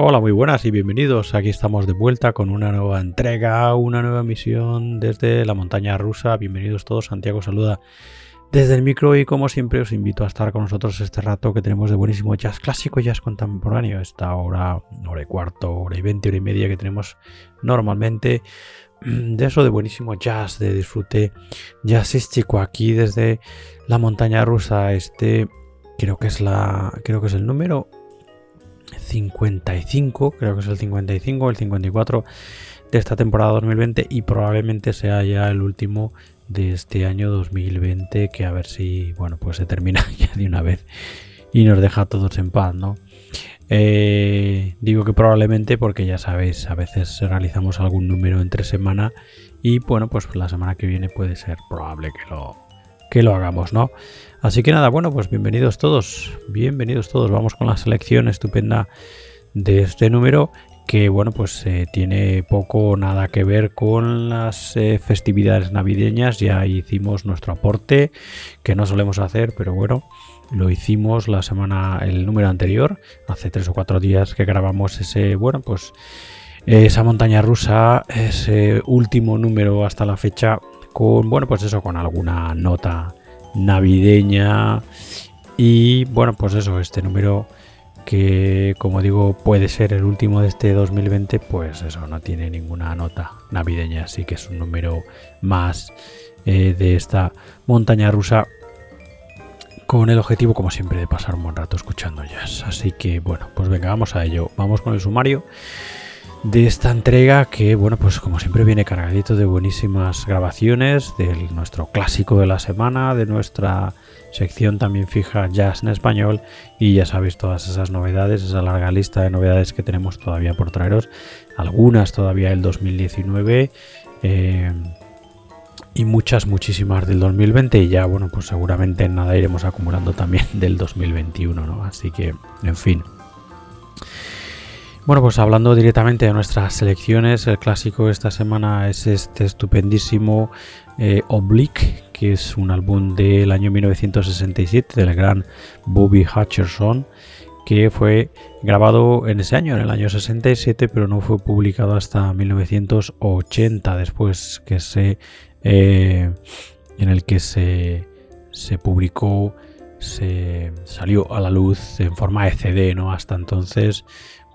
Hola, muy buenas y bienvenidos. Aquí estamos de vuelta con una nueva entrega, una nueva misión desde la montaña rusa. Bienvenidos todos. Santiago saluda desde el micro y como siempre os invito a estar con nosotros este rato que tenemos de buenísimo jazz clásico, jazz contemporáneo. Esta hora, hora y cuarto, hora y veinte, hora y media que tenemos normalmente de eso de buenísimo jazz, de disfrute jazzístico aquí desde la montaña rusa. Este creo que es la, creo que es el número 55, creo que es el 55 el 54 de esta temporada 2020 y probablemente sea ya el último de este año 2020 que a ver si, bueno, pues se termina ya de una vez y nos deja a todos en paz, ¿no? Eh, digo que probablemente porque ya sabéis, a veces realizamos algún número entre semana y bueno, pues la semana que viene puede ser probable que lo, que lo hagamos, ¿no? Así que nada, bueno, pues bienvenidos todos, bienvenidos todos. Vamos con la selección estupenda de este número que, bueno, pues eh, tiene poco o nada que ver con las eh, festividades navideñas. Ya hicimos nuestro aporte, que no solemos hacer, pero bueno, lo hicimos la semana, el número anterior, hace tres o cuatro días que grabamos ese, bueno, pues esa montaña rusa, ese último número hasta la fecha con, bueno, pues eso, con alguna nota navideña. Y bueno, pues eso, este número que como digo puede ser el último de este 2020, pues eso, no tiene ninguna nota navideña, así que es un número más eh, de esta montaña rusa con el objetivo como siempre de pasar un buen rato escuchando jazz. Así que bueno, pues venga, vamos a ello, vamos con el sumario de esta entrega que, bueno, pues como siempre viene cargadito de buenísimas grabaciones, de nuestro clásico de la semana, de nuestra sección también fija Jazz en español y ya sabéis todas esas novedades, esa larga lista de novedades que tenemos todavía por traeros, algunas todavía el 2019 eh, y muchas, muchísimas del 2020 y ya, bueno, pues seguramente en nada iremos acumulando también del 2021, ¿no? Así que, en fin. Bueno, pues hablando directamente de nuestras selecciones, el clásico de esta semana es este estupendísimo eh, Oblique, que es un álbum del año 1967 del gran Bobby Hutcherson, que fue grabado en ese año, en el año 67, pero no fue publicado hasta 1980, después que se, eh, en el que se, se publicó, se salió a la luz en forma de CD, ¿no? Hasta entonces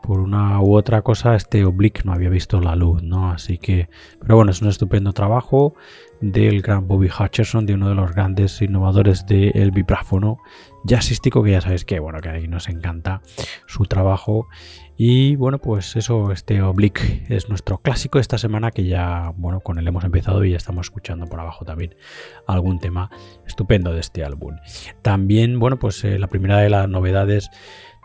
por una u otra cosa este Oblique no había visto la luz, ¿no? Así que, pero bueno, es un estupendo trabajo del gran Bobby Hutcherson, de uno de los grandes innovadores del vibráfono jazzístico, que ya sabéis que, bueno, que ahí nos encanta su trabajo. Y bueno, pues eso, este Oblique es nuestro clásico de esta semana que ya, bueno, con él hemos empezado y ya estamos escuchando por abajo también algún tema estupendo de este álbum. También, bueno, pues eh, la primera de las novedades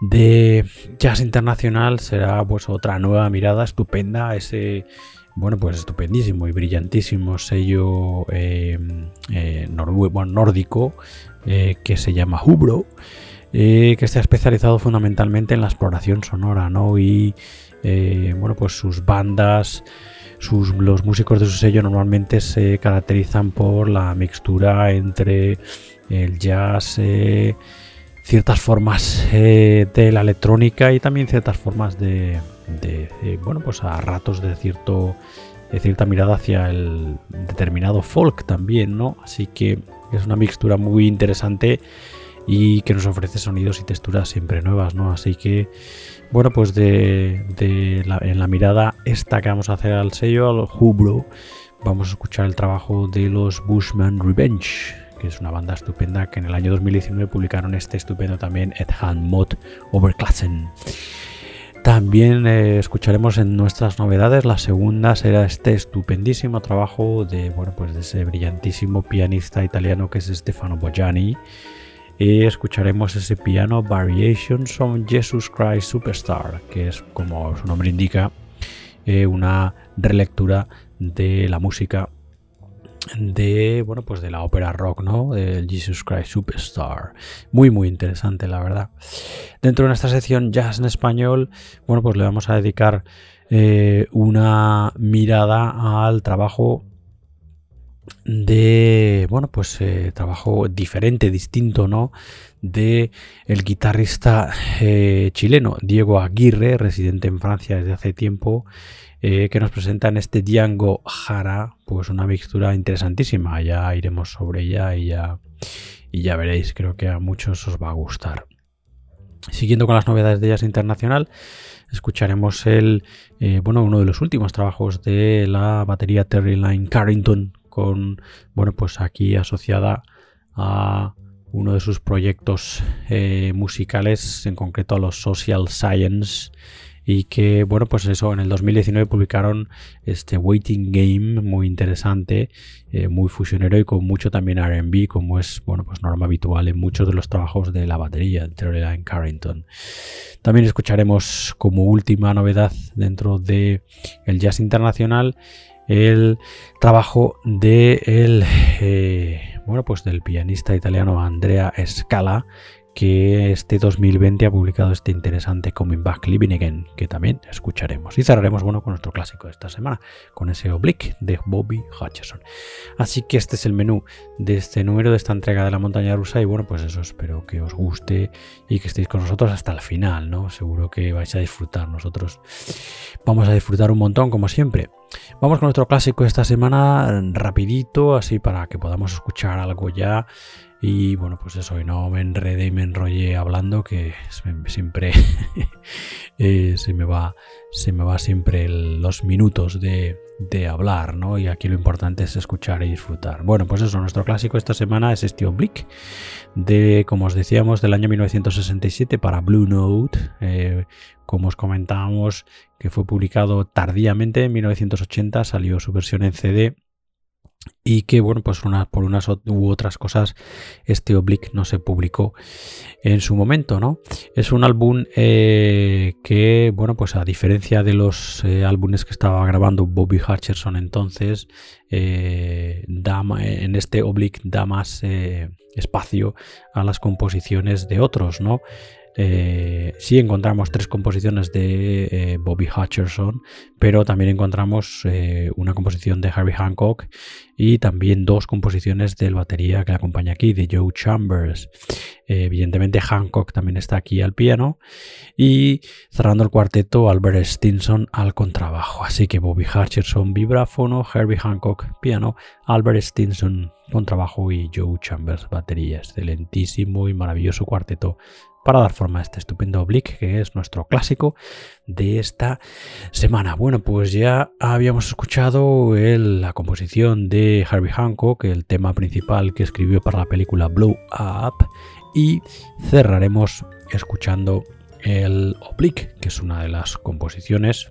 de jazz internacional será pues otra nueva mirada estupenda ese bueno pues estupendísimo y brillantísimo sello em, eh, nórdico eh, que se llama Hubro eh, que está especializado fundamentalmente en la exploración sonora no y bueno pues sus bandas sus, los músicos de su sello normalmente se caracterizan por la mixtura entre el jazz ciertas formas eh, de la electrónica y también ciertas formas de, bueno pues a ratos de cierto de cierta mirada hacia el determinado folk también no así que es una mixtura muy interesante y que nos ofrece sonidos y texturas siempre nuevas no así que bueno pues de, en la mirada esta que vamos a hacer al sello al Hubro vamos a escuchar el trabajo de los Bushman Revenge que es una banda estupenda que en el año 2019 publicaron este estupendo también Ed Han Mod Overklassen. También eh, escucharemos en nuestras novedades. La segunda será este estupendísimo trabajo de, bueno, pues de ese brillantísimo pianista italiano que es Stefano Bojani. Y escucharemos ese piano Variations on Jesus Christ Superstar, que es, como su nombre indica, eh, una relectura de la música de bueno pues de la ópera rock no del Jesus Christ Superstar. Muy muy interesante la verdad. Dentro de nuestra sección jazz en español bueno pues le vamos a dedicar eh, una mirada al trabajo de, bueno, pues eh, trabajo diferente, distinto, ¿no? De el guitarrista eh, chileno Diego Aguirre, residente en Francia desde hace tiempo, eh, que nos presenta en este Django Jara, pues una mixtura interesantísima. Ya iremos sobre ella y ya, y ya veréis, creo que a muchos os va a gustar. Siguiendo con las novedades de Jazz Internacional, escucharemos el, bueno, uno de los últimos trabajos de la batería Terry Line Carrington con, bueno, pues aquí asociada a uno de sus proyectos eh, musicales, en concreto a los Social Science, y que, bueno, pues eso, en el 2019 publicaron este Waiting Game muy interesante, eh, muy fusionero y con mucho también RB, como es, bueno, pues norma habitual en muchos de los trabajos de la batería de en Carrington. También escucharemos como última novedad dentro de el jazz internacional el trabajo de el, eh, bueno, pues del pianista italiano Andrea Scala, que este 2020 ha publicado este interesante Coming Back Living Again, que también escucharemos. Y cerraremos bueno, con nuestro clásico de esta semana, con ese Oblique de Bobby Hutcherson. Así que este es el menú de este número, de esta entrega de la montaña rusa. Y bueno, pues eso, espero que os guste y que estéis con nosotros hasta el final, ¿no? Seguro que vais a disfrutar. Nosotros vamos a disfrutar un montón, como siempre. Vamos con nuestro clásico de esta semana, rapidito, así para que podamos escuchar algo ya y bueno, pues eso, y no me enredé y me enrollé hablando, que siempre eh, se, me va, se me va siempre los minutos de, hablar, ¿no? Y aquí lo importante es escuchar y disfrutar. Bueno, pues eso, nuestro clásico esta semana es este Oblique, de, como os decíamos, del año 1967 para Blue Note. Eh, como os comentábamos, que fue publicado tardíamente en 1980, salió su versión en CD y que bueno pues por unas u otras cosas este Oblique no se publicó en su momento no es un álbum eh, que bueno pues a diferencia de los eh, álbumes que estaba grabando Bobby Hutcherson entonces eh, en este Oblique da más espacio a las composiciones de otros no eh, sí encontramos tres composiciones de eh, Bobby Hutcherson, pero también encontramos eh, una composición de Harry Hancock y también dos composiciones del batería que acompaña aquí, de Joe Chambers. evidentemente Hancock también está aquí al piano y cerrando el cuarteto Albert Stinson al contrabajo. Así que Bobby Hutcherson vibráfono, Harry Hancock piano, Albert Stinson contrabajo y Joe Chambers batería. Excelentísimo y maravilloso cuarteto para dar forma a este estupendo oblique que es nuestro clásico de esta semana. Bueno, pues ya habíamos escuchado la composición de Harvey Hancock, el tema principal que escribió para la película Blow Up, y cerraremos escuchando el oblique, que es una de las composiciones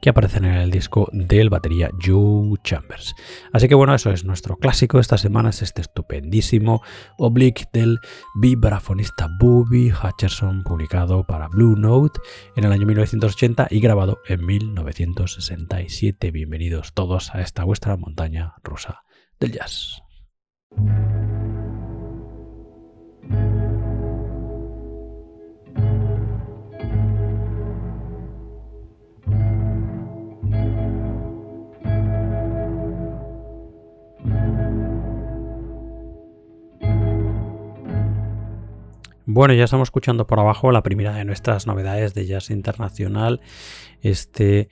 que aparecen en el disco del batería Joe Chambers. Así que bueno, eso es nuestro clásico de esta semana, es este estupendísimo Oblique del vibrafonista Bobby Hutcherson, publicado para Blue Note en el año 1980 y grabado en 1967. Bienvenidos todos a esta vuestra montaña rusa del jazz. Bueno, ya estamos escuchando por abajo la primera de nuestras novedades de jazz internacional. Este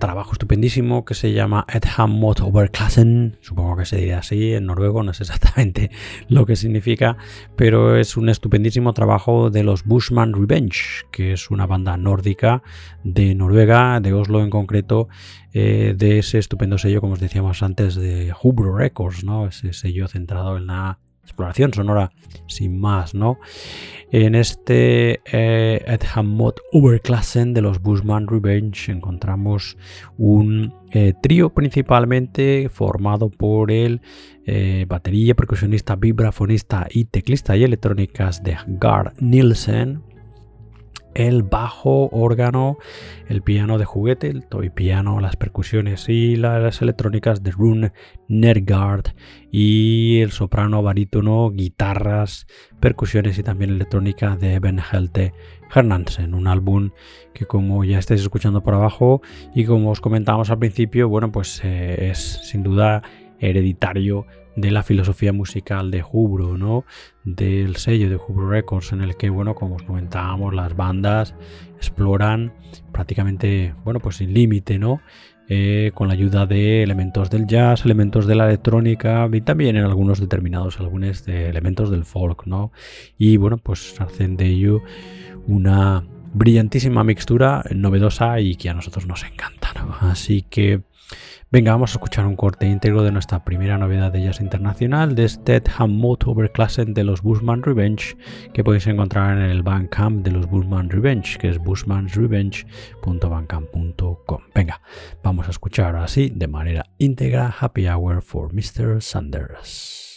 trabajo estupendísimo que se llama Edham Overklassen. Supongo que se diría así en noruego, no sé exactamente lo que significa, pero es un estupendísimo trabajo de los Bushman Revenge, que es una banda nórdica de Noruega, de Oslo en concreto, eh, de ese estupendo sello, como os decíamos antes, de Hubro Records, ¿no? Ese sello centrado en la exploración sonora sin más, ¿no? En este eh, Edham Overklassen de los Bushman Revenge encontramos un eh, trío principalmente formado por el eh, batería, percusionista, vibrafonista y teclista y electrónicas de Gar Nielsen, el bajo, órgano, el piano de juguete, el toy piano, las percusiones y las electrónicas de Rune Nergard y el soprano, barítono, guitarras, percusiones y también electrónica de Eben Helte Hernansen, un álbum que como ya estáis escuchando por abajo y como os comentábamos al principio, bueno, pues eh, es sin duda hereditario de la filosofía musical de Hubro, ¿no? Del sello de Hubro Records, en el que, bueno, como os comentábamos, las bandas exploran prácticamente, bueno, pues sin límite, ¿no? Eh, con la ayuda de elementos del jazz, elementos de la electrónica y también en algunos determinados algunos de elementos del folk, ¿no? Y bueno, pues hacen de ello una brillantísima mixtura novedosa y que a nosotros nos encanta, ¿no? Así que Venga, vamos a escuchar un corte íntegro de nuestra primera novedad de jazz internacional, de este Hammond Overklassen de los Bushman Revenge, que podéis encontrar en el Bandcamp de los Bushman Revenge, que es bushmansrevenge.bandcamp.com. Venga, vamos a escuchar así de manera íntegra Happy Hour for Mr. Sanders.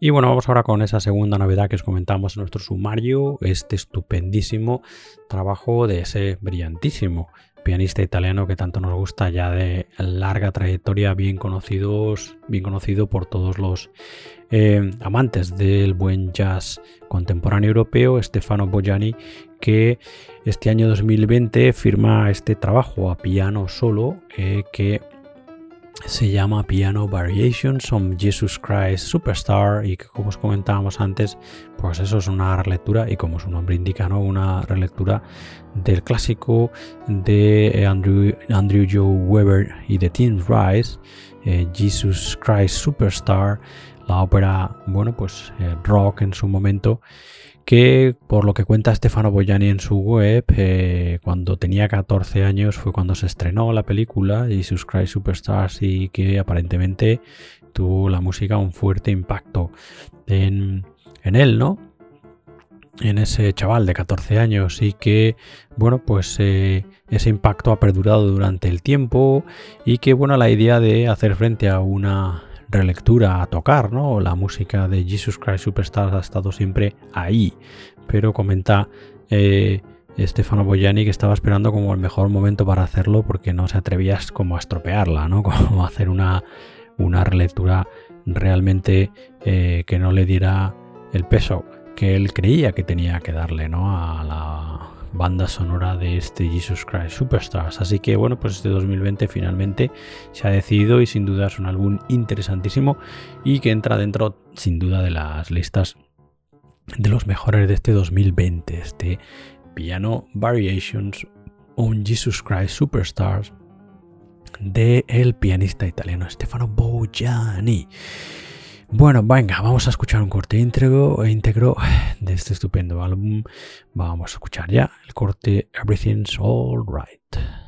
Y bueno, vamos ahora con esa segunda novedad que os comentamos en nuestro sumario, este estupendísimo trabajo de ese brillantísimo pianista italiano que tanto nos gusta ya de larga trayectoria, bien conocidos, bien conocido por todos los eh, amantes del buen jazz contemporáneo europeo, Stefano Bojani, que este año 2020 firma este trabajo a piano solo eh, que se llama Piano Variations on Jesus Christ Superstar y que como os comentábamos antes, pues eso es una relectura y como su nombre indica, una relectura del clásico de Andrew, Andrew Joe Weber y de Tim Rice, eh, Jesus Christ Superstar, la ópera, bueno, pues eh, rock en su momento que por lo que cuenta Stefano Boyani en su web, eh, cuando tenía 14 años fue cuando se estrenó la película Jesus Christ Superstars y que aparentemente tuvo la música un fuerte impacto en, él, ¿no? En ese chaval de 14 años y que, bueno, pues eh, ese impacto ha perdurado durante el tiempo y que, bueno, la idea de hacer frente a una relectura a tocar, ¿no? La música de Jesus Christ Superstar ha estado siempre ahí, pero comenta eh, Stefano Boyani que estaba esperando como el mejor momento para hacerlo porque no se atrevía como a estropearla, ¿no? Como hacer una, una relectura realmente eh, que no le diera el peso que él creía que tenía que darle, ¿no? A la banda sonora de este Jesus Christ Superstars. Así que bueno, pues este 2020 finalmente se ha decidido y sin duda es un álbum interesantísimo y que entra dentro sin duda de las listas de los mejores de este 2020. Este Piano Variations on Jesus Christ Superstars de el pianista italiano Stefano Bojani. Bueno, venga, vamos a escuchar un corte íntegro, de este estupendo álbum. Vamos a escuchar ya el corte Everything's Alright.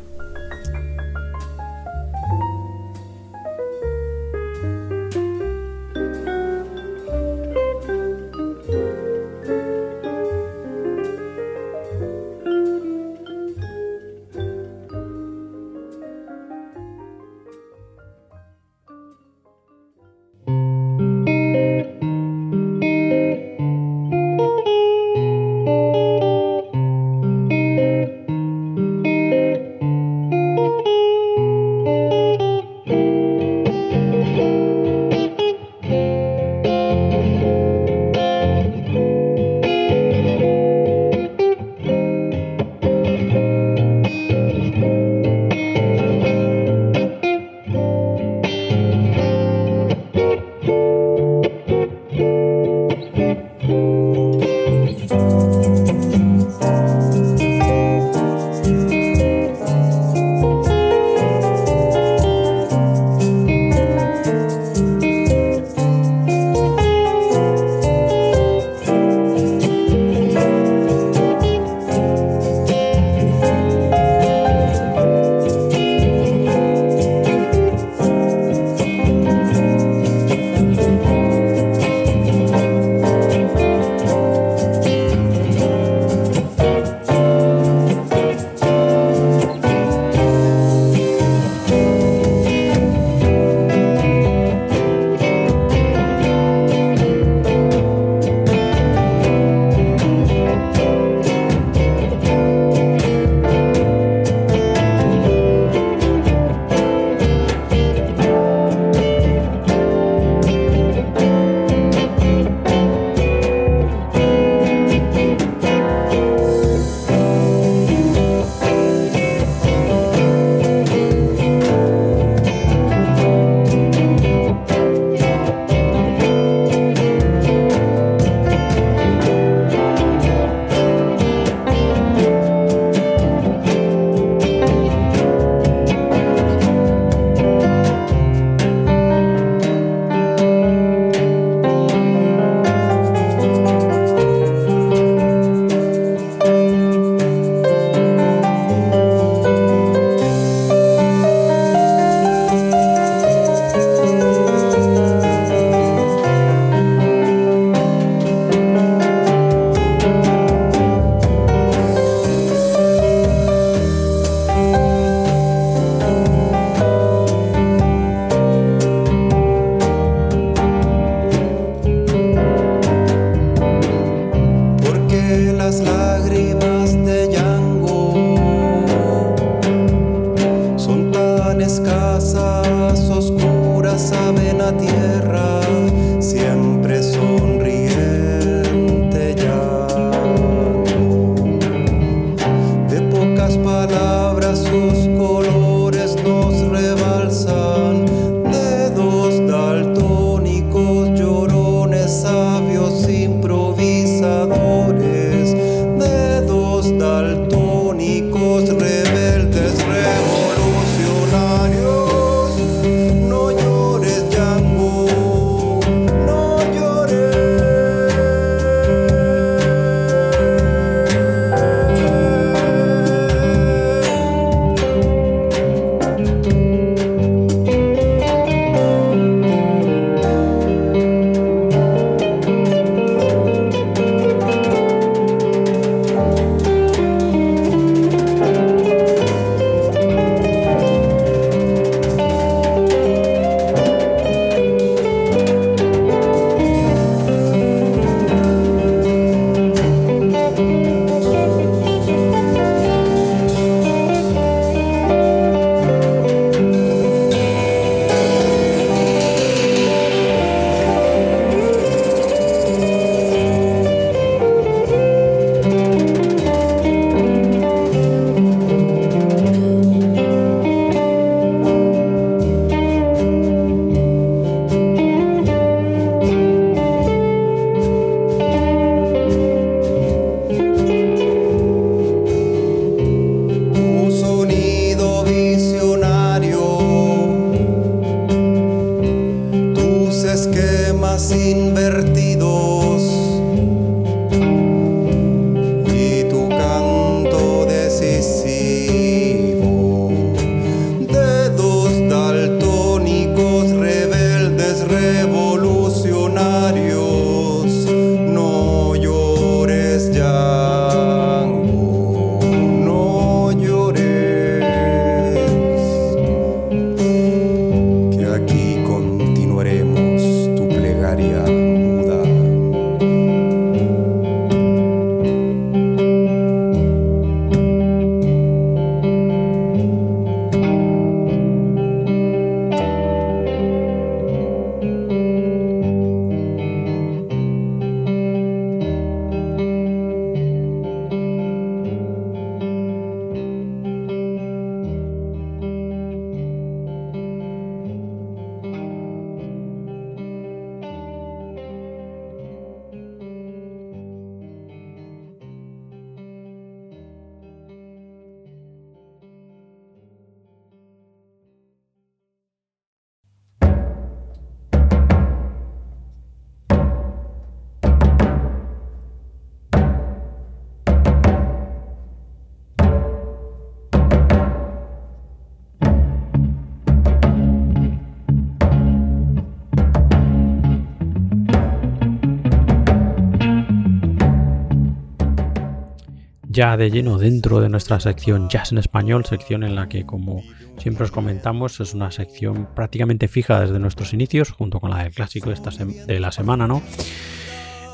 Ya de lleno dentro de nuestra sección Jazz en Español, sección en la que, como siempre os comentamos, es una sección prácticamente fija desde nuestros inicios, junto con la del clásico de, esta de la semana, ¿no?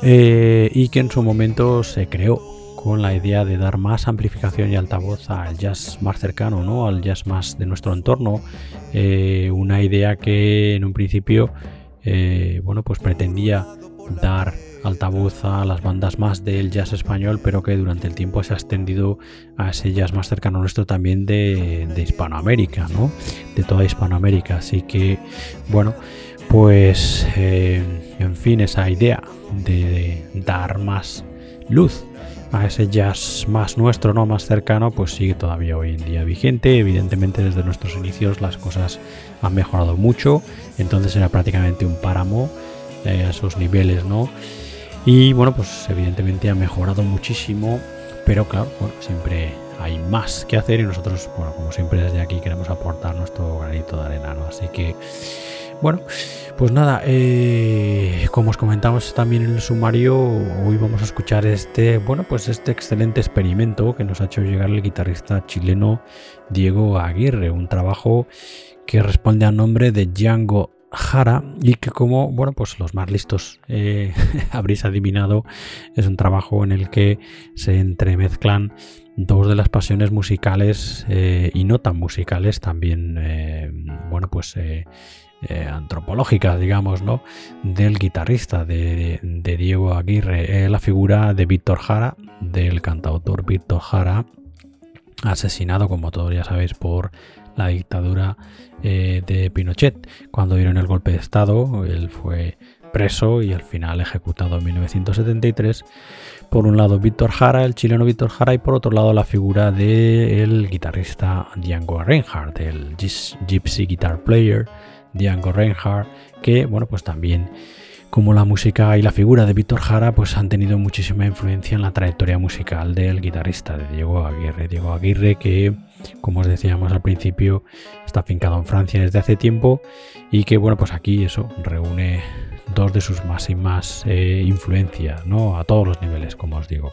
Eh, y que en su momento se creó con la idea de dar más amplificación y altavoz al jazz más cercano, ¿no? al jazz más de nuestro entorno. Eh, una idea que en un principio eh, bueno, pues pretendía dar altavoz a las bandas más del jazz español, pero que durante el tiempo se ha extendido a ese jazz más cercano nuestro también de, Hispanoamérica, ¿no? De toda Hispanoamérica. Así que, bueno, pues, eh, en fin, esa idea de, dar más luz a ese jazz más nuestro, no más cercano, pues sigue todavía hoy en día vigente. Evidentemente desde nuestros inicios las cosas han mejorado mucho, entonces era prácticamente un páramo eh, a esos niveles, ¿no? Y bueno, pues evidentemente ha mejorado muchísimo, pero claro, siempre hay más que hacer y nosotros, bueno, como siempre desde aquí queremos aportar nuestro granito de arena, ¿no? Así que, bueno, pues nada, eh, como os comentamos también en el sumario, hoy vamos a escuchar este, bueno, pues este excelente experimento que nos ha hecho llegar el guitarrista chileno Diego Aguirre, un trabajo que responde al nombre de Django Jara y que como bueno pues los más listos eh, habréis adivinado es un trabajo en el que se entremezclan dos de las pasiones musicales eh, y no tan musicales también eh, bueno pues antropológicas digamos no del guitarrista de, de Diego Aguirre. La figura de Víctor Jara del cantautor Víctor Jara asesinado como todos ya sabéis por la dictadura eh, de Pinochet. Cuando dieron el golpe de Estado, él fue preso y al final ejecutado en 1973. Por un lado Víctor Jara, el chileno Víctor Jara, y por otro lado la figura del guitarrista Django Reinhardt, el Gypsy Guitar Player Django Reinhardt, que bueno pues también como la música y la figura de Víctor Jara pues han tenido muchísima influencia en la trayectoria musical del guitarrista de Diego Aguirre. Diego Aguirre que, como os decíamos al principio, está afincado en Francia desde hace tiempo y que, bueno, pues aquí eso reúne dos de sus máximas eh, influencias, ¿no? A todos los niveles, como os digo.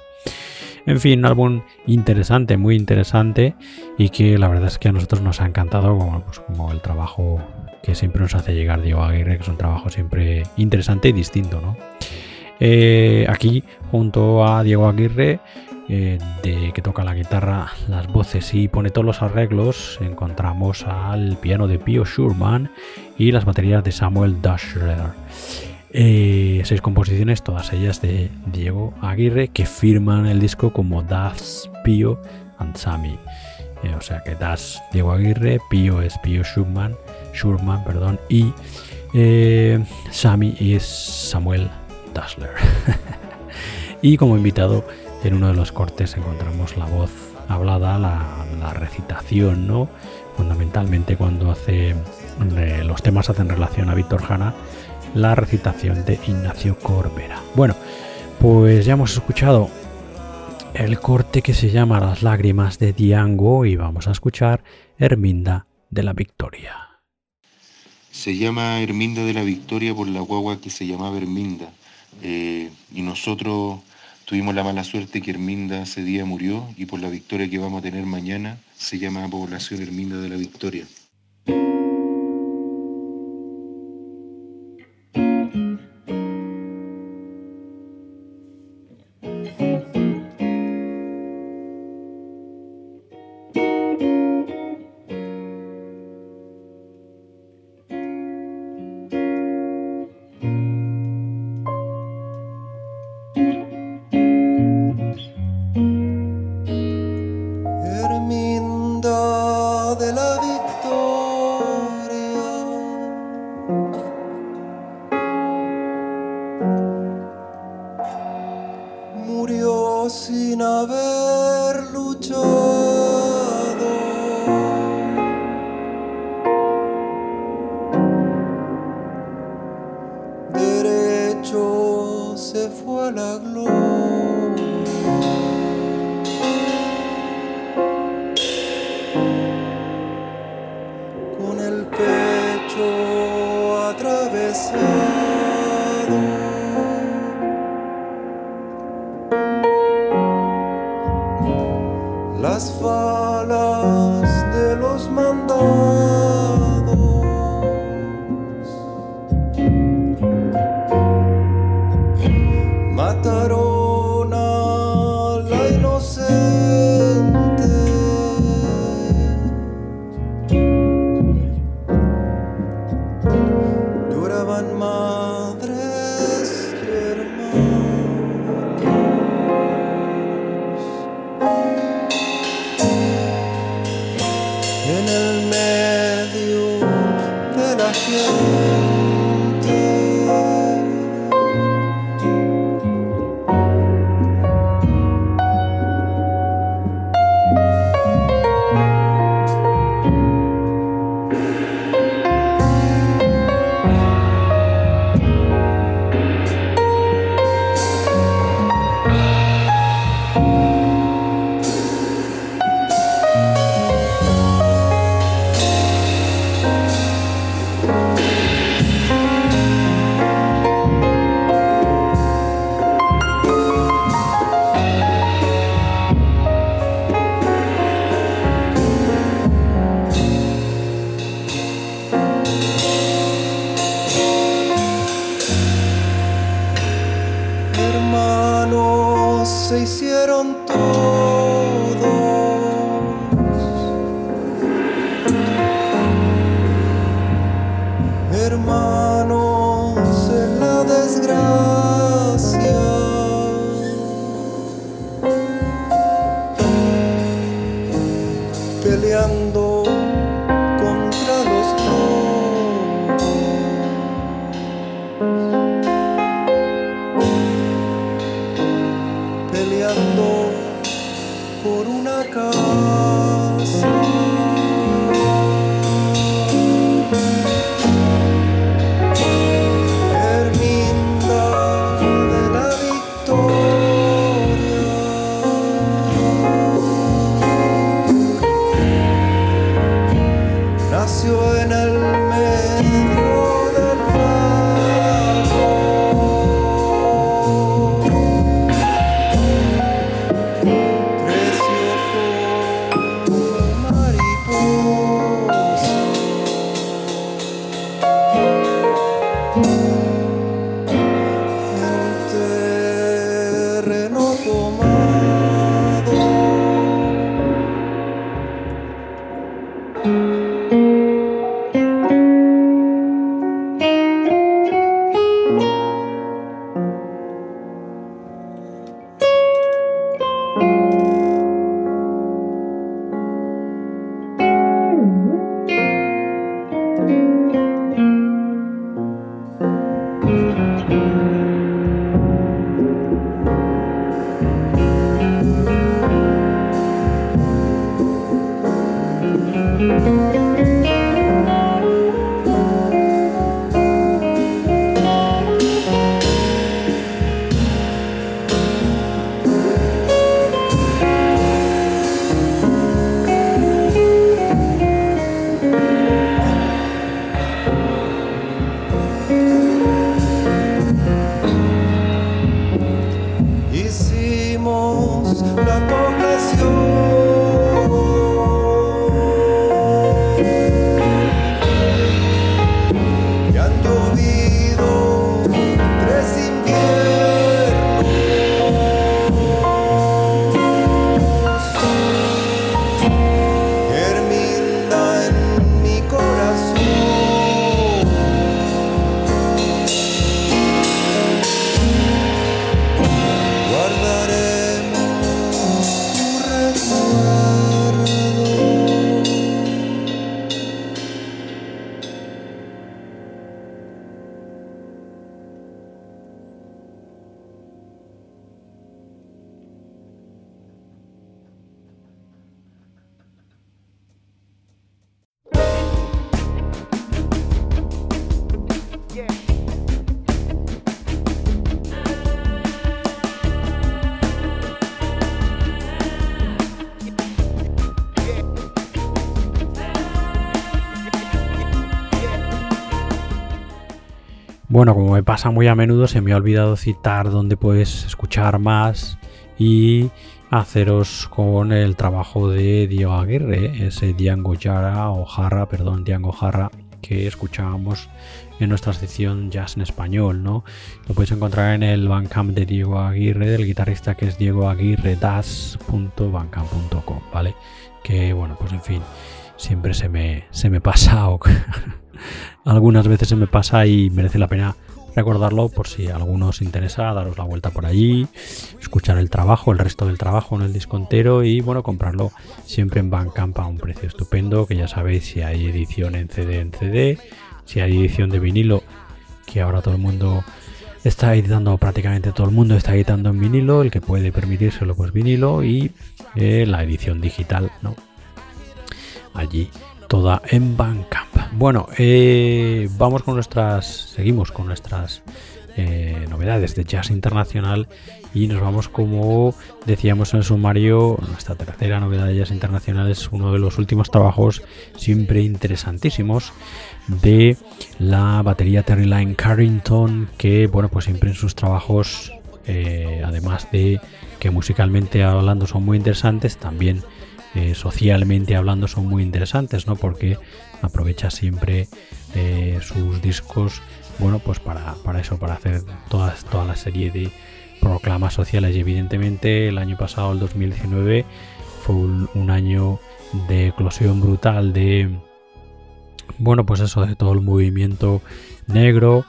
En fin, un álbum interesante, muy interesante y que la verdad es que a nosotros nos ha encantado como, pues, como el trabajo que siempre nos hace llegar Diego Aguirre, que es un trabajo siempre interesante y distinto. ¿no? Eh, aquí, junto a Diego Aguirre, eh, de, que toca la guitarra, las voces y pone todos los arreglos, encontramos al piano de Pio Schurman y las baterías de Samuel Dashler. Eh, seis composiciones, todas ellas de Diego Aguirre, que firman el disco como Das, Pio and Sammy. Eh, o sea que Das Diego Aguirre, Pio es Pio Schurman, Schurman perdón, y eh, Sammy es Samuel Dassler. y como invitado en uno de los cortes encontramos la voz hablada, la, recitación, ¿no? Fundamentalmente cuando hace los temas hacen relación a Víctor Jana la recitación de Ignacio Corbera. Bueno, pues ya hemos escuchado el corte que se llama Las lágrimas de Diango y vamos a escuchar Herminda de la Victoria. Se llama Herminda de la Victoria por la guagua que se llamaba Herminda. Eh, y nosotros tuvimos la mala suerte que Herminda ese día murió y por la victoria que vamos a tener mañana se llama Población Herminda de la Victoria. Pasa muy a menudo, se me ha olvidado citar dónde puedes escuchar más y haceros con el trabajo de Diego Aguirre, ese Diango Jara o Jarra, perdón, Diango Jarra que escuchábamos en nuestra sección Jazz en Español, ¿no? Lo podéis encontrar en el Bandcamp de Diego Aguirre, del guitarrista que es diegoaguirredas.bandcamp.com, ¿vale? Que bueno, pues en fin, siempre se me, se me pasa o algunas veces se me pasa y merece la pena recordarlo por si a alguno os interesa daros la vuelta por allí, escuchar el trabajo, el resto del trabajo en el disco entero y bueno, comprarlo siempre en Bandcamp a un precio estupendo, que ya sabéis si hay edición en CD en CD, si hay edición de vinilo, que ahora todo el mundo está editando, prácticamente todo el mundo está editando en vinilo, el que puede permitírselo pues vinilo y eh, la edición digital, ¿no? Allí toda en Bandcamp. Bueno, eh, vamos con nuestras, seguimos con nuestras eh, novedades de jazz internacional y nos vamos como decíamos en el sumario, nuestra tercera novedad de jazz internacional es uno de los últimos trabajos siempre interesantísimos de la batería Terry Line Carrington que bueno pues siempre en sus trabajos eh, además de que musicalmente hablando son muy interesantes también eh, socialmente hablando son muy interesantes, ¿no? Porque aprovecha siempre eh, sus discos, bueno, pues para, eso, para hacer todas, toda la serie de proclamas sociales. Y evidentemente el año pasado, el 2019, fue un, año de eclosión brutal de, bueno, pues eso, de todo el movimiento negro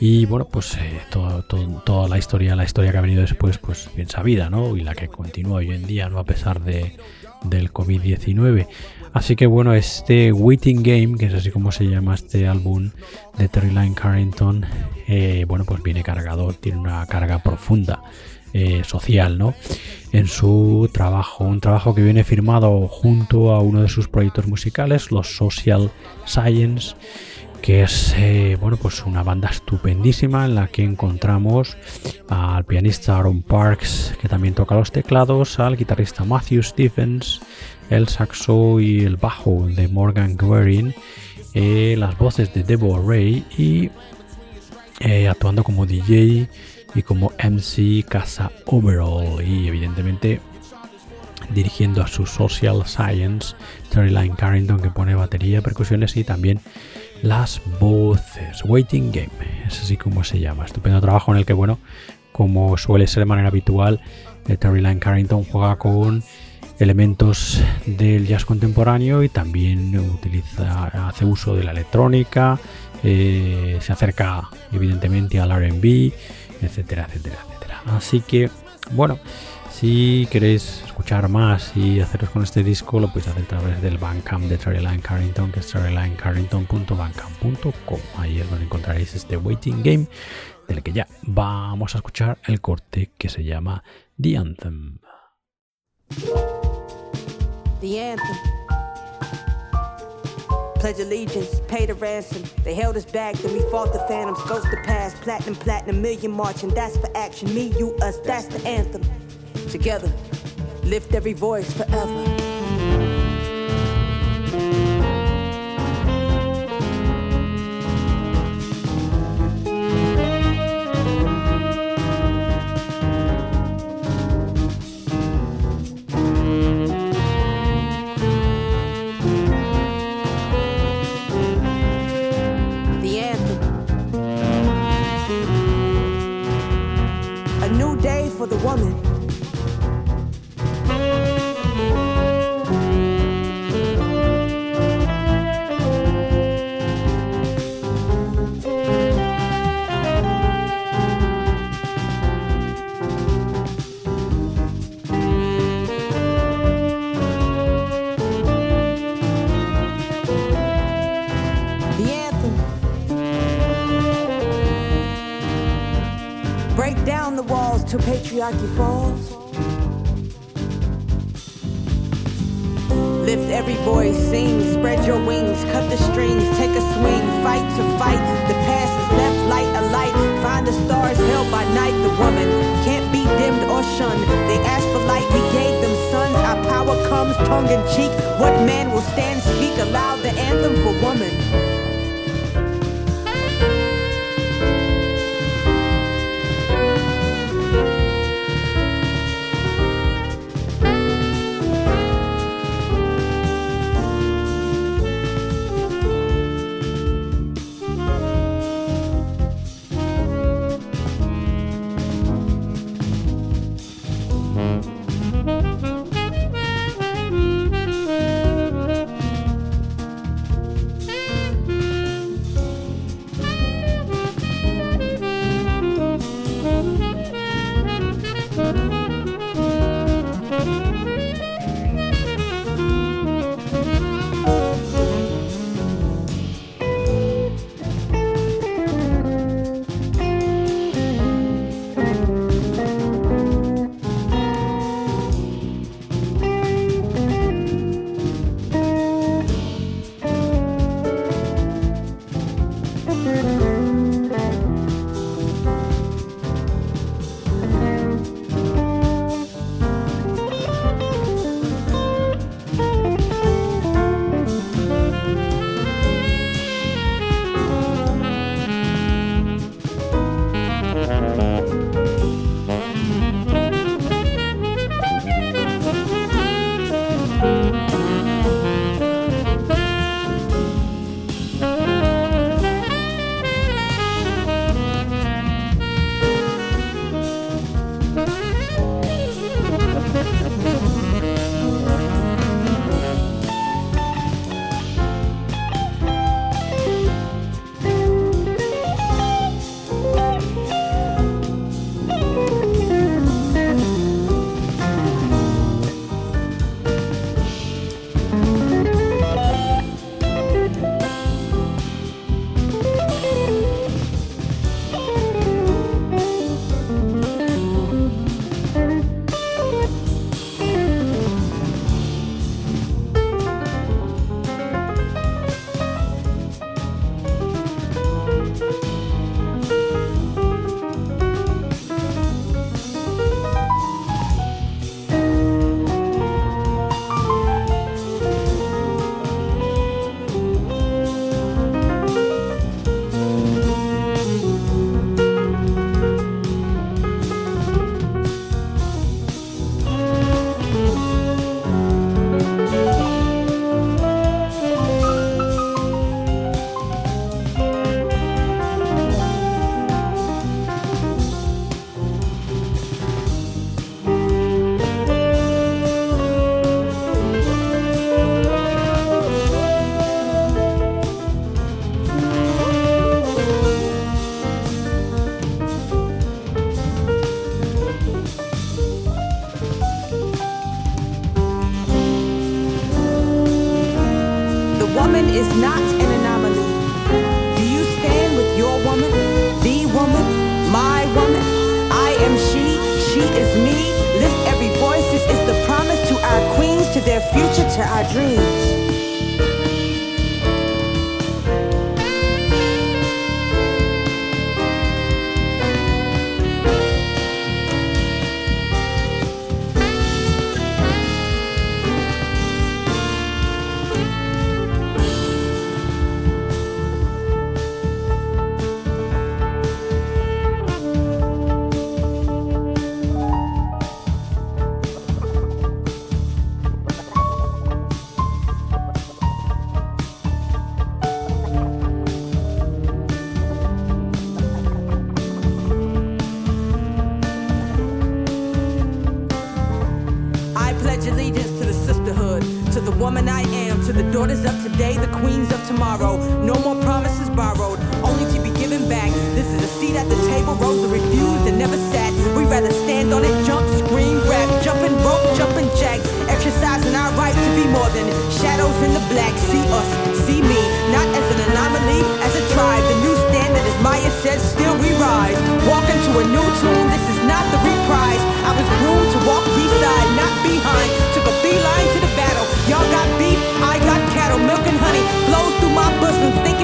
y bueno pues eh, toda la historia la historia que ha venido después pues bien sabida no y la que continúa hoy en día no a pesar de, del COVID-19. Así que bueno, este Waiting Game, que es así como se llama este álbum de Terry Line Carrington, eh, bueno, pues viene cargado, tiene una carga profunda eh, social, ¿no? En su trabajo, un trabajo que viene firmado junto a uno de sus proyectos musicales, los Social Science, que es eh, bueno pues una banda estupendísima en la que encontramos al pianista Aaron Parks que también toca los teclados, al guitarrista Matthew Stephens, el saxo y el bajo de Morgan Guerin, eh, las voces de Deborah Ray y eh, actuando como DJ y como MC Casa Overall y evidentemente dirigiendo a su Social Science Terry Line Carrington que pone batería, percusiones y también las voces. Waiting Game, es así como se llama. Estupendo trabajo en el que, bueno, como suele ser de manera habitual, eh, Terry Line Carrington juega con elementos del jazz contemporáneo y también utiliza, hace uso de la electrónica, eh, se acerca evidentemente al RB, etcétera, etcétera, etcétera. Así que, bueno, si queréis escuchar más y haceros con este disco, lo podéis hacer a través del Bandcamp de Line Carrington, que es terrylinecarrington.bandcamp.com. Ahí es donde encontraréis este Waiting Game, del que ya vamos a escuchar el corte que se llama The Anthem. The Anthem. Pledge allegiance, pay the ransom. They held us back, then we fought the phantoms. Ghost the past, platinum, platinum, million marching. That's for action. Me, you, us, that's the anthem. Together, lift every voice forever. The end. A new day for the woman. Patriarchy falls. Lift every voice, sing, spread your wings, cut the strings, take a swing, fight to fight. The past is left light a light. Find the stars held by night. The woman can't be dimmed or shunned. They asked for light, we gave them sons. Our power comes tongue in cheek. What man will stand, speak aloud the anthem for woman?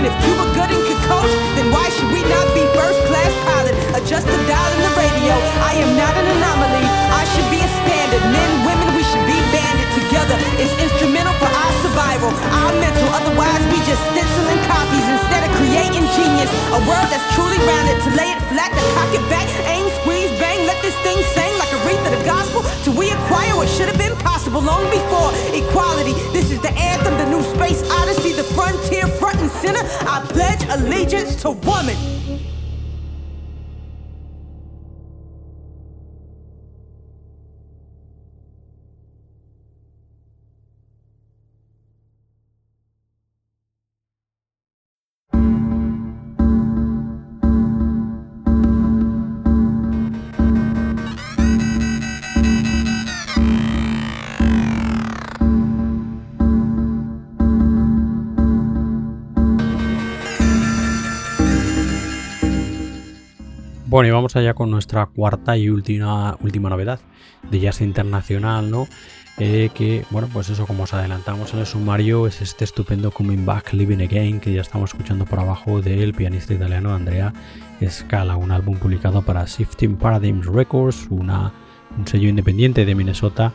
Thinking if Cuba Gooding could coach, then why should we not be first class pilot? Adjust the dial in the radio. I am not an anomaly. I should be a standard. Men, women, we should be banded together. It's instrumental for our survival. Our mental, otherwise we just stenciling copies instead of creating genius. A world that's truly rounded. To lay it flat, to cock it back, aim, squeeze, bang. Let this thing sing like a wreath of the gospel. Till we acquire what should have been possible long before equality. This is the anthem, the new space odyssey, the frontier front and center. I pledge allegiance to woman. Bueno, y vamos allá con nuestra cuarta y última, última novedad de jazz internacional, ¿no? Eh, que, bueno, pues eso, como os adelantamos en el sumario, es este estupendo Coming Back Living Again que ya estamos escuchando por abajo del pianista italiano Andrea Scala, un álbum publicado para Shifting Paradigms Records, una, un sello independiente de Minnesota,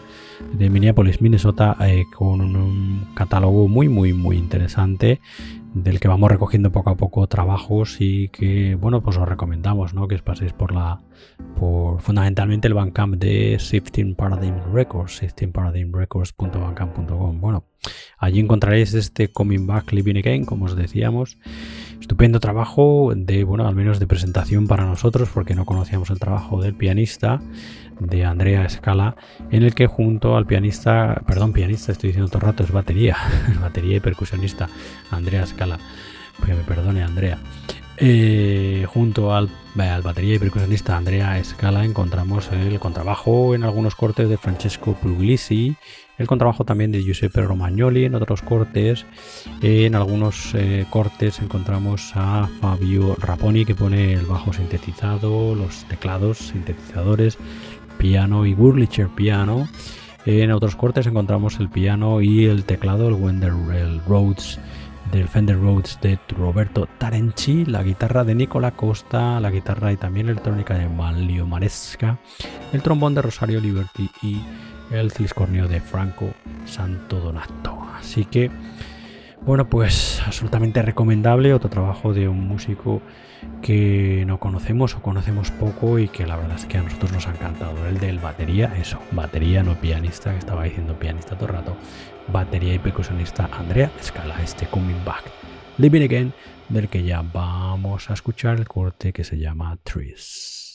de Minneapolis, Minnesota, eh, con un, un catálogo muy, muy, muy interesante del que vamos recogiendo poco a poco trabajos y que bueno pues os recomendamos ¿no? que os paséis por la por fundamentalmente el Bandcamp de Shifting Paradigm Records shiftingparadigmrecords.bandcamp.com bueno allí encontraréis este Coming Back Living Again como os decíamos. Estupendo trabajo de bueno al menos de presentación para nosotros porque no conocíamos el trabajo del pianista de Andrea Scala, en el que junto al pianista, perdón, pianista, estoy diciendo todo el rato, es batería, batería y percusionista, Andrea Scala, que me perdone Andrea. Eh, junto al, al, batería y percusionista Andrea Scala encontramos el contrabajo en algunos cortes de Francesco Puglisi, el contrabajo también de Giuseppe Romagnoli en otros cortes, en algunos eh, cortes encontramos a Fabio Raponi que pone el bajo sintetizado, los teclados sintetizadores, piano y Wurlitzer piano. En otros cortes encontramos el piano y el teclado, el Wender Rhodes del Fender Rhodes de Roberto Tarenci, la guitarra de Nicola Costa, la guitarra y también electrónica de Manlio Maresca, el trombón de Rosario Liberty y el ciscornio de Franco Santo Donato. Así que, bueno, pues absolutamente recomendable, otro trabajo de un músico que no conocemos o conocemos poco y que la verdad es que a nosotros nos ha encantado. El del batería, eso, batería, no pianista, que estaba diciendo pianista todo el rato, batería y percusionista Andrea Scala, este Coming Back, Living Again, del que ya vamos a escuchar el corte que se llama Trees.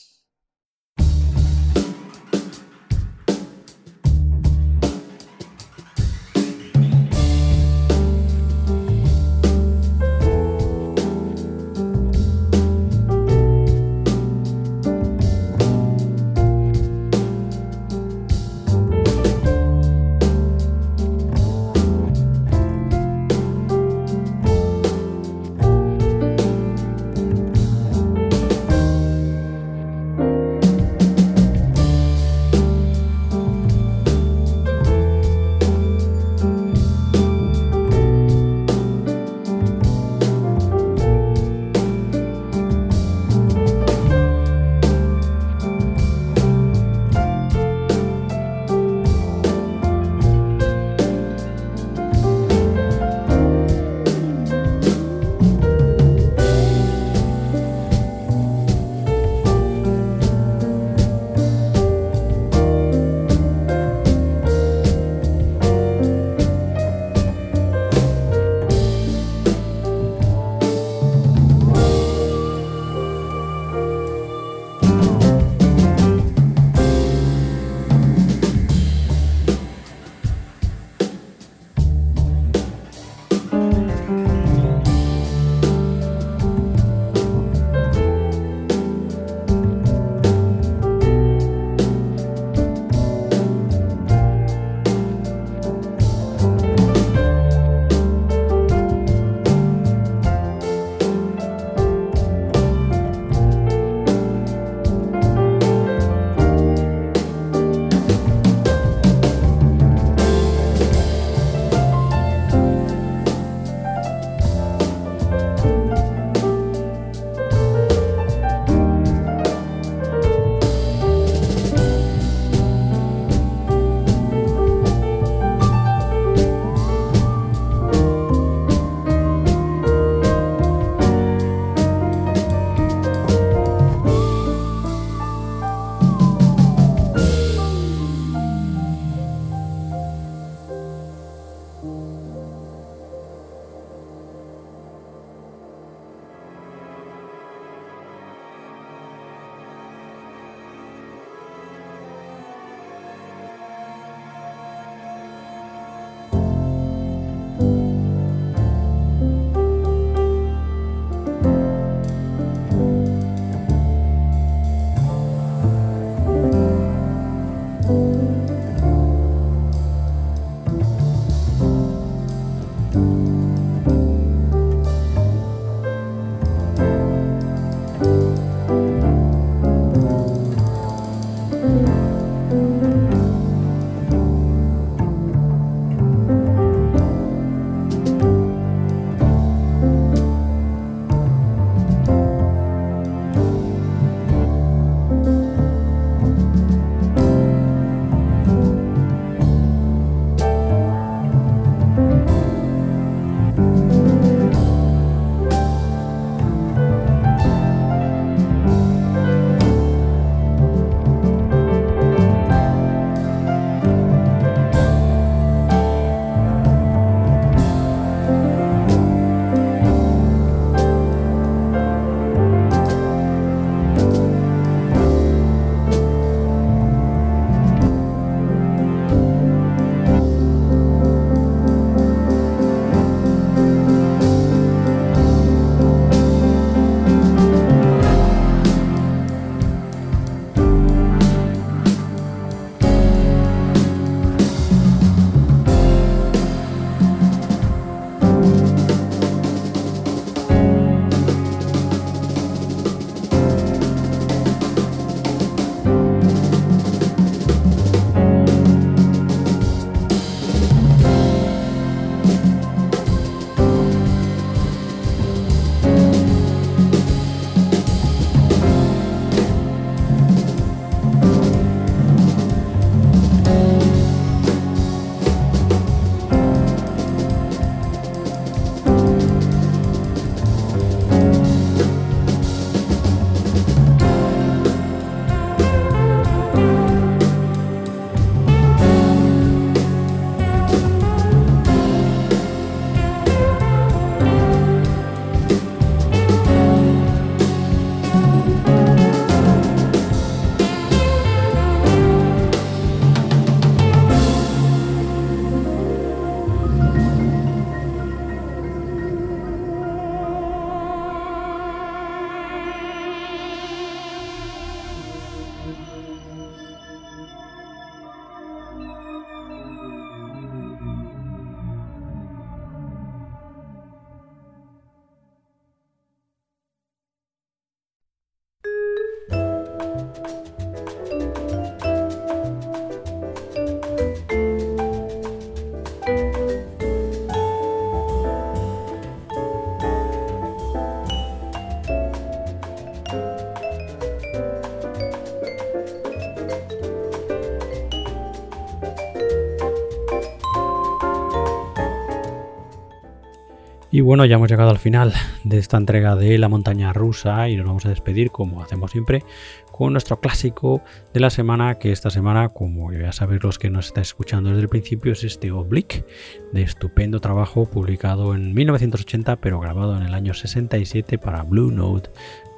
Y bueno, ya hemos llegado al final de esta entrega de la montaña rusa y nos vamos a despedir como hacemos siempre con nuestro clásico de la semana, que esta semana, como ya sabéis los que nos estáis escuchando desde el principio, es este Oblique, de estupendo trabajo publicado en 1980, pero grabado en el año 67 para Blue Note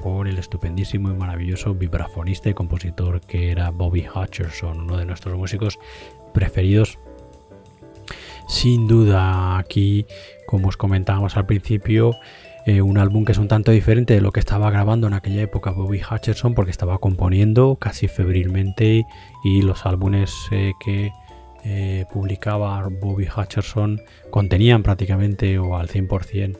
por el estupendísimo y maravilloso vibrafonista y compositor que era Bobby Hutcherson, uno de nuestros músicos preferidos. Sin duda, aquí como os comentábamos al principio, eh, un álbum que es un tanto diferente de lo que estaba grabando en aquella época Bobby Hutcherson porque estaba componiendo casi febrilmente y los álbumes eh, que eh, publicaba Bobby Hutcherson contenían prácticamente o al 100%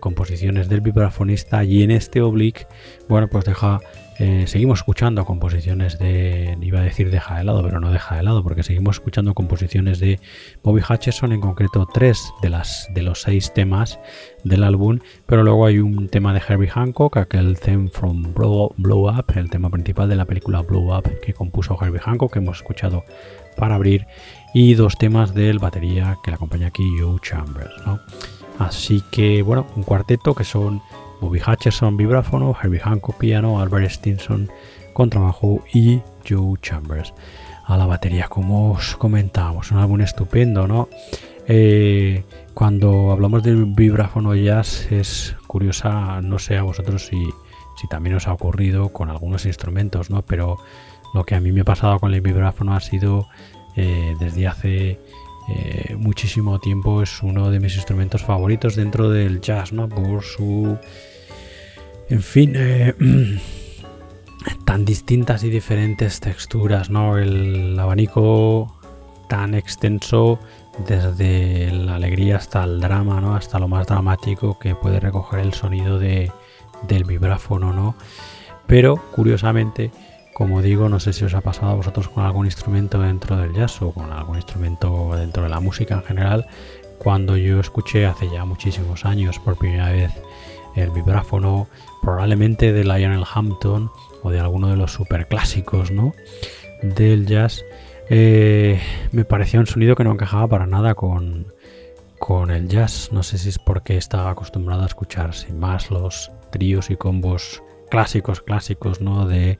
composiciones del vibrafonista y en este oblique, bueno, pues deja eh, seguimos escuchando composiciones de, iba a decir deja de lado, pero no deja de lado, porque seguimos escuchando composiciones de Bobby Hutcherson, en concreto tres de, las, de los seis temas del álbum, pero luego hay un tema de Herbie Hancock, aquel theme from Blow, Up, el tema principal de la película Blow Up que compuso Herbie Hancock, que hemos escuchado para abrir, y dos temas del batería que le acompaña aquí Joe Chambers. Así que bueno, un cuarteto que son Bobby Hutcherson vibráfono, Herbie Hancock piano, Albert Stinson contrabajo y Joe Chambers a la batería, como os comentábamos, un álbum estupendo, ¿no? Eh, cuando hablamos del vibráfono jazz es curiosa, no sé a vosotros si, si también os ha ocurrido con algunos instrumentos, ¿no? Pero lo que a mí me ha pasado con el vibráfono ha sido eh, desde hace eh, muchísimo tiempo es uno de mis instrumentos favoritos dentro del jazz, ¿no? Por su en fin, eh, tan distintas y diferentes texturas, ¿no? El abanico tan extenso desde la alegría hasta el drama, ¿no? Hasta lo más dramático que puede recoger el sonido de, del vibráfono, ¿no? Pero curiosamente, como digo, no sé si os ha pasado a vosotros con algún instrumento dentro del jazz o con algún instrumento dentro de la música en general, cuando yo escuché hace ya muchísimos años por primera vez el vibráfono probablemente de Lionel Hampton o de alguno de los superclásicos ¿no? del jazz, eh, me parecía un sonido que no encajaba para nada con, con el jazz. No sé si es porque estaba acostumbrado a escuchar sin más los tríos y combos clásicos, clásicos, ¿no? De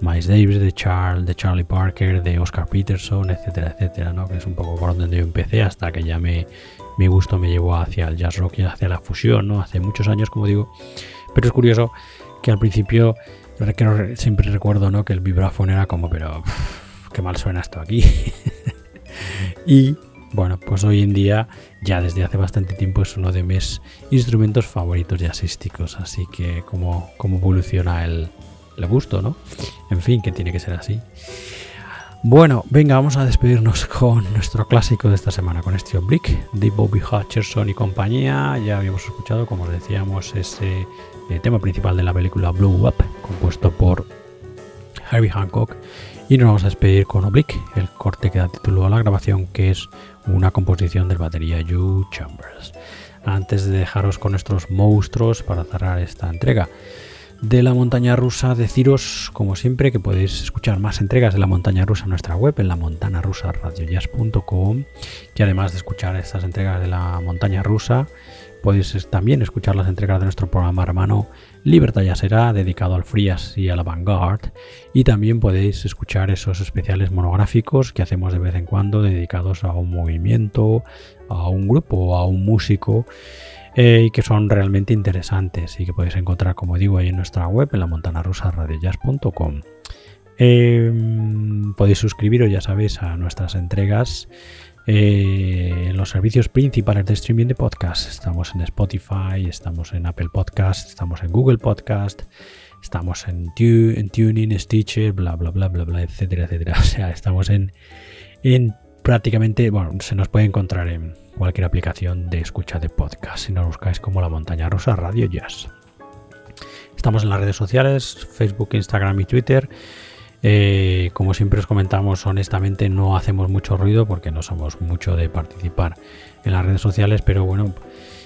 Miles Davis, de Charles, de Charlie Parker, de Oscar Peterson, etcétera, etcétera, ¿no? Que es un poco por donde yo empecé hasta que ya me, mi gusto me llevó hacia el jazz rock y hacia la fusión, ¿no? Hace muchos años, como digo. Pero es curioso que al principio siempre recuerdo, ¿no? Que el vibráfono era como, pero qué mal suena esto aquí. y bueno, pues hoy en día, ya desde hace bastante tiempo, es uno de mis instrumentos favoritos jazzísticos. Así que como, como evoluciona el, el gusto, ¿no? En fin, que tiene que ser así. Bueno, venga, vamos a despedirnos con nuestro clásico de esta semana, con este Oblique de Bobby Hutcherson y compañía. Ya habíamos escuchado, como os decíamos, ese eh, tema principal de la película Blue Up, compuesto por Harvey Hancock. Y nos vamos a despedir con Oblique, el corte que da título a la grabación, que es una composición del batería Joe Chambers. Antes de dejaros con nuestros monstruos para cerrar esta entrega de la montaña rusa, deciros, como siempre, que podéis escuchar más entregas de la montaña rusa en nuestra web, en la montana rusa que además de escuchar estas entregas de la montaña rusa, podéis también escuchar las entregas de nuestro programa hermano Libertad ya será, dedicado al Frias y a la Vanguard, y también podéis escuchar esos especiales monográficos que hacemos de vez en cuando dedicados a un movimiento, a un grupo, a un músico eh, y que son realmente interesantes y que podéis encontrar, como digo, ahí en nuestra web, en la montana Eh, podéis suscribiros, ya sabéis, a nuestras entregas eh, en los servicios principales de streaming de podcast. Estamos en Spotify, estamos en Apple Podcast, estamos en Google Podcast, estamos en, en Tuning, Stitcher, bla, bla, bla, bla, bla, etcétera, etcétera. O sea, estamos en, en prácticamente, bueno, se nos puede encontrar en cualquier aplicación de escucha de podcast si nos buscáis como La Montaña Rosa Radio Jazz. Estamos en las redes sociales, Facebook, Instagram y Twitter. Eh, como siempre os comentamos, honestamente no hacemos mucho ruido porque no somos mucho de participar en las redes sociales, pero bueno,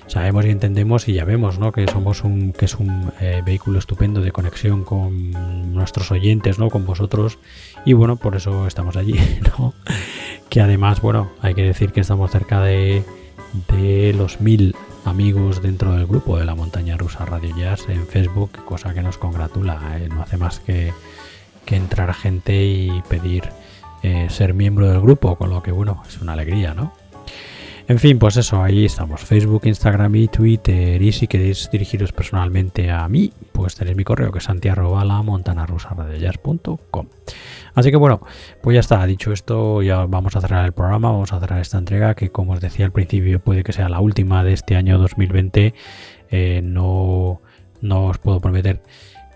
sabemos y entendemos y ya vemos ¿no? que somos un que es un eh, vehículo estupendo de conexión con nuestros oyentes, ¿no? con vosotros y bueno, por eso estamos allí, ¿no? que además, bueno, hay que decir que estamos cerca de, de los mil amigos dentro del grupo de la montaña rusa Radio Jazz en Facebook, cosa que nos congratula. ¿eh? No hace más que, que, entrar gente y pedir eh, ser miembro del grupo, con lo que bueno, es una alegría, ¿no? En fin, pues eso, ahí estamos, Facebook, Instagram y Twitter. Y si queréis dirigiros personalmente a mí, pues tenéis mi correo que es santiago.la.montanarusaradiojazz.com. Así que bueno, pues ya está, dicho esto, ya vamos a cerrar el programa, vamos a cerrar esta entrega que como os decía al principio puede que sea la última de este año 2020. Eh, no, no os puedo prometer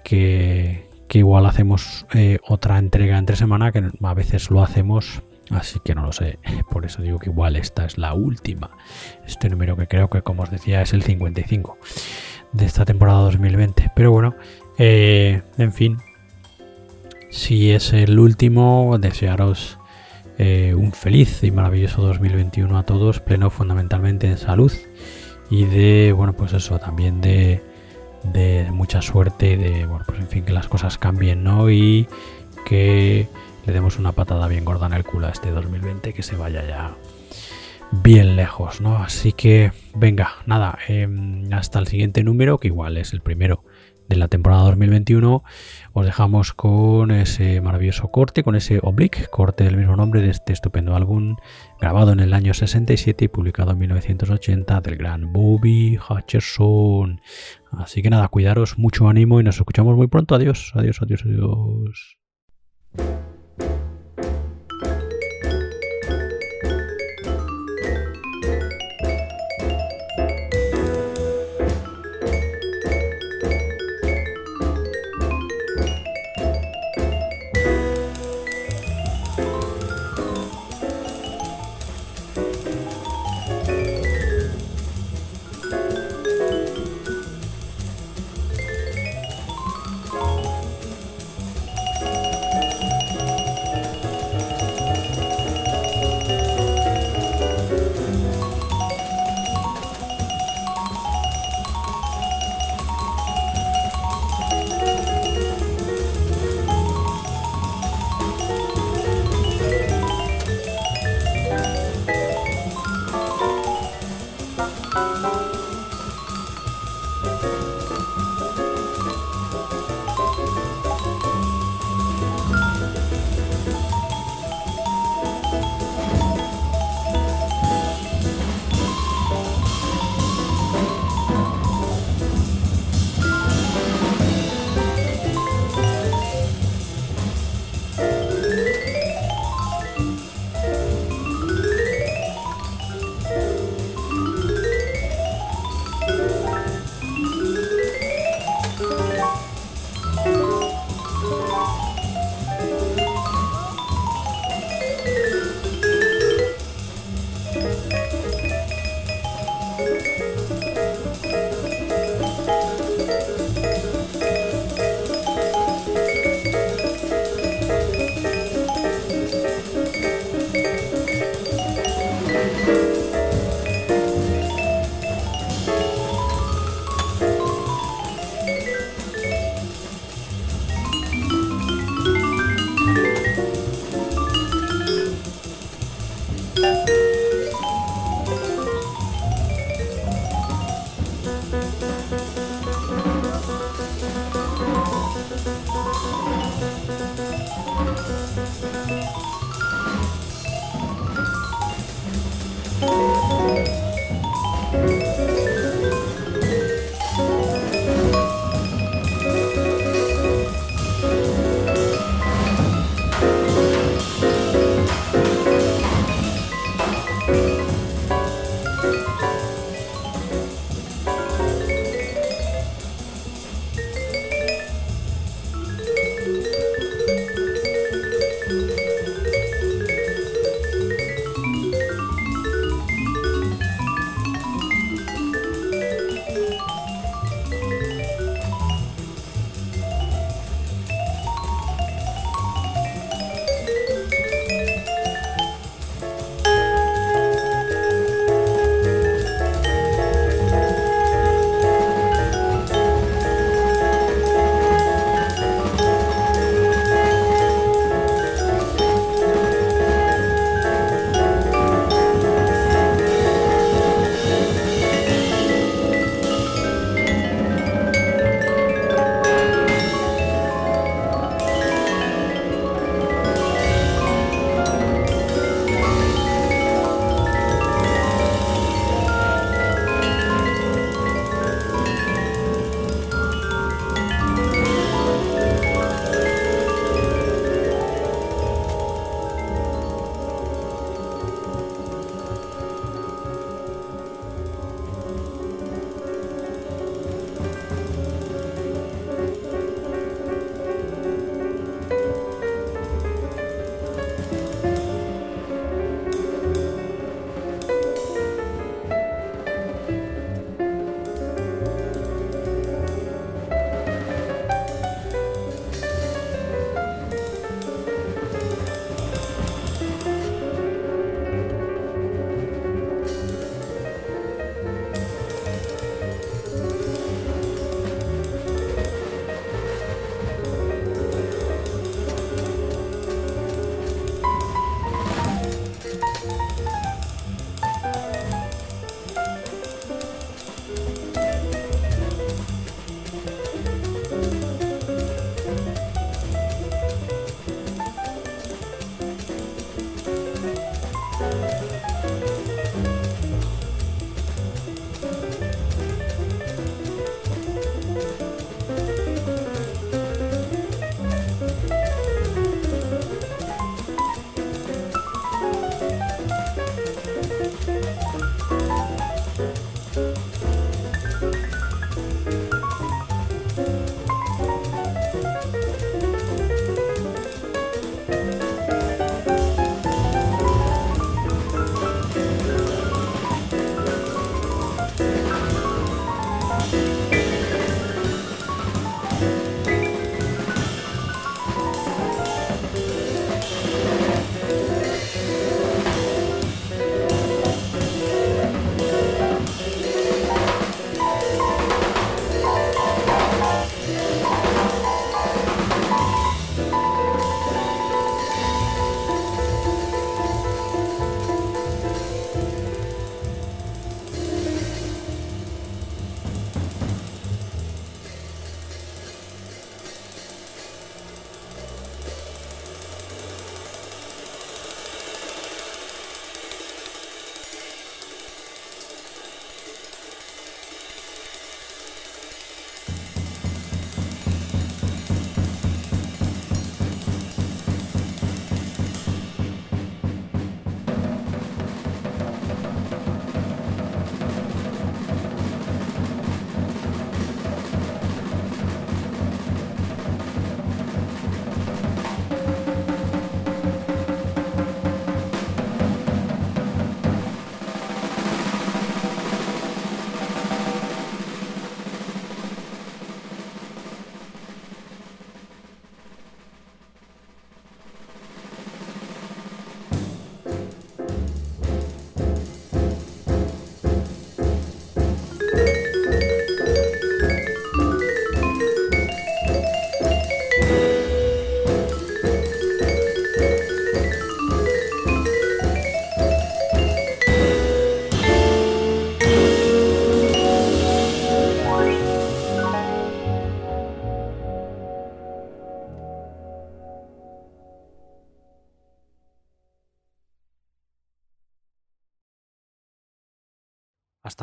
que, igual hacemos eh, otra entrega entre semana, que a veces lo hacemos, así que no lo sé. Por eso digo que igual esta es la última. Este número que creo que, como os decía, es el 55 de esta temporada 2020. Pero bueno, eh, en fin, si es el último, desearos eh, un feliz y maravilloso 2021 a todos, pleno fundamentalmente en salud y de, bueno, pues eso, también de, de mucha suerte, de, bueno, pues en fin, que las cosas cambien, ¿no? Y que le demos una patada bien gorda en el culo a este 2020, que se vaya ya bien lejos, ¿no? Así que, venga, nada, em, hasta el siguiente número, que igual es el primero de la temporada 2021, os dejamos con ese maravilloso corte, con ese oblique, corte del mismo nombre de este estupendo álbum, grabado en el año 67 y publicado en 1980 del gran Bobby Hutcherson. Así que nada, cuidaros, mucho ánimo y nos escuchamos muy pronto. Adiós, adiós, adiós, adiós.